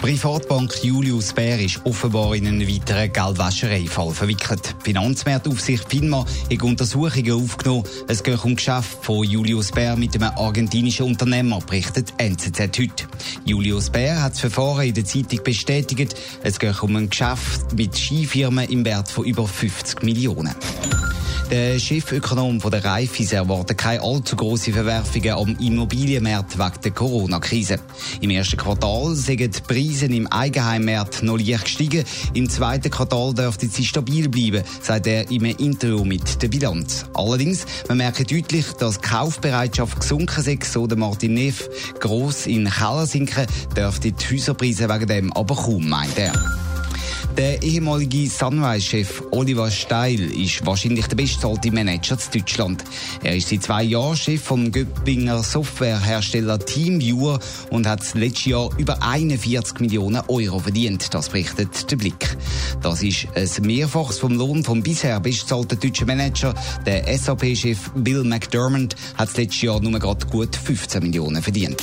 Die Privatbank Julius Bär ist offenbar in einen weiteren Geldwäschereifall verwickelt. Die Finanzmarktaufsicht FINMA hat Untersuchungen aufgenommen. Es geht um Geschäft von Julius Bär mit einem argentinischen Unternehmer, berichtet NZZ heute. Julius Bär hat das Verfahren in der Zeitung bestätigt. Es geht um ein Geschäft mit Skifirmen im Wert von über 50 Millionen. Der Chefökonom von der Raiffeisen erwartet keine allzu grosse Verwerfungen am Immobilienmarkt wegen der Corona-Krise. Im ersten Quartal sind die Preise im Eigenheimmarkt noch leicht gestiegen. Im zweiten Quartal dürften sie stabil bleiben, sagt er im Interview mit der Bilanz. Allerdings, man merkt deutlich, dass die Kaufbereitschaft gesunken ist, so der Martin Neff. Gross in Keller sinken dürften die Häuserpreise wegen dem aber kaum, meint er. Der ehemalige Sunrise-Chef Oliver Steil ist wahrscheinlich der bestzahlte Manager in Deutschland. Er ist seit zwei Jahren Chef vom Göppinger Softwarehersteller TeamViewer und hat letztes Jahr über 41 Millionen Euro verdient. Das berichtet der Blick. Das ist ein Mehrfaches vom Lohn vom bisher bestzahlten deutschen Manager. Der SAP-Chef Bill McDermott hat letztes Jahr nur gerade gut 15 Millionen verdient.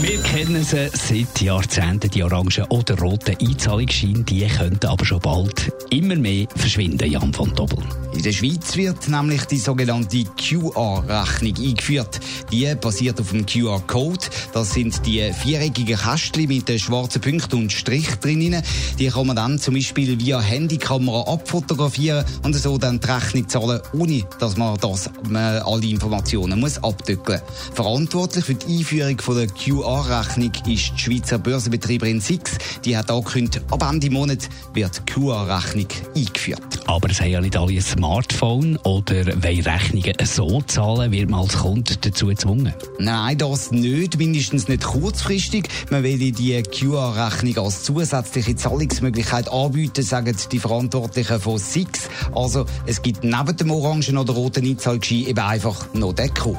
Wir kennen sie seit Jahrzehnten, die orangen oder roten Einzahlungsscheine. Die könnten aber schon bald immer mehr verschwinden, Jan von Doppel. In der Schweiz wird nämlich die sogenannte QR-Rechnung eingeführt. Die basiert auf dem QR-Code. Das sind die viereckigen Kästchen mit den schwarzen Punkten und Strich drinnen. Die kann man dann zum Beispiel via Handykamera abfotografieren und so dann die Rechnung zahlen, ohne dass man das man alle Informationen muss abdückeln. Verantwortlich für die Einführung von der QR-Rechnung ist die Schweizer Börsenbetreiberin Six. Die hat angekündigt, ab Ende Monat wird die QR-Rechnung eingeführt. Aber es haben ja nicht alle ein Smartphone oder wollen Rechnungen so zahlen, wird man als Kunde dazu gezwungen? Nein, das nicht, mindestens nicht kurzfristig. Man will die QR-Rechnung als zusätzliche Zahlungsmöglichkeit anbieten, sagen die Verantwortlichen von Six. Also es gibt neben dem orangen oder roten Einzahlschein eben einfach noch den Code.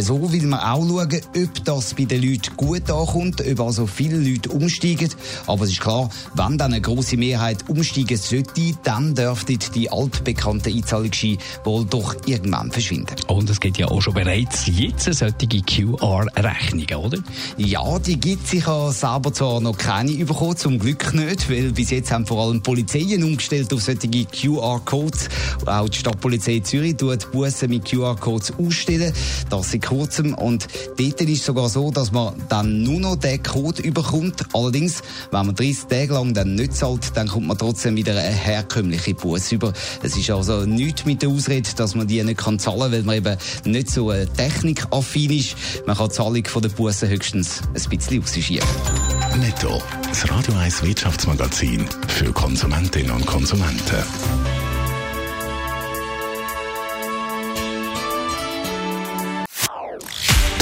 So will man auch schauen, ob das bei den Leuten gut ankommt, ob also viele Leute umsteigen. Aber es ist klar, wenn dann eine grosse Mehrheit umsteigen sollte, dann dürften die altbekannten Einzahlungsscheine wohl doch irgendwann verschwinden. Und es gibt ja auch schon bereits jetzt solche QR-Rechnungen, oder? Ja, die gibt es. Ich habe selber zwar noch keine bekommen, zum Glück nicht, weil bis jetzt haben vor allem Polizeien umgestellt auf solche QR-Codes. Auch die Stadtpolizei Zürich tut Bussen mit QR-Codes ausstellen. Das seit kurzem. Und dort ist es sogar so, dass man dann nur noch den Code überkommt. Allerdings, wenn man 30 Tage lang dann nicht zahlt, dann kommt man trotzdem wieder eine herkömmliche Busse über. Es ist also nichts mit der Ausrede, dass man die nicht kann zahlen kann, weil man eben nicht so äh, technikaffin ist. Man kann die Zahlung der Busse höchstens ein bisschen rausschieben. Netto. Das Radio 1 Wirtschaftsmagazin für Konsumentinnen und Konsumenten.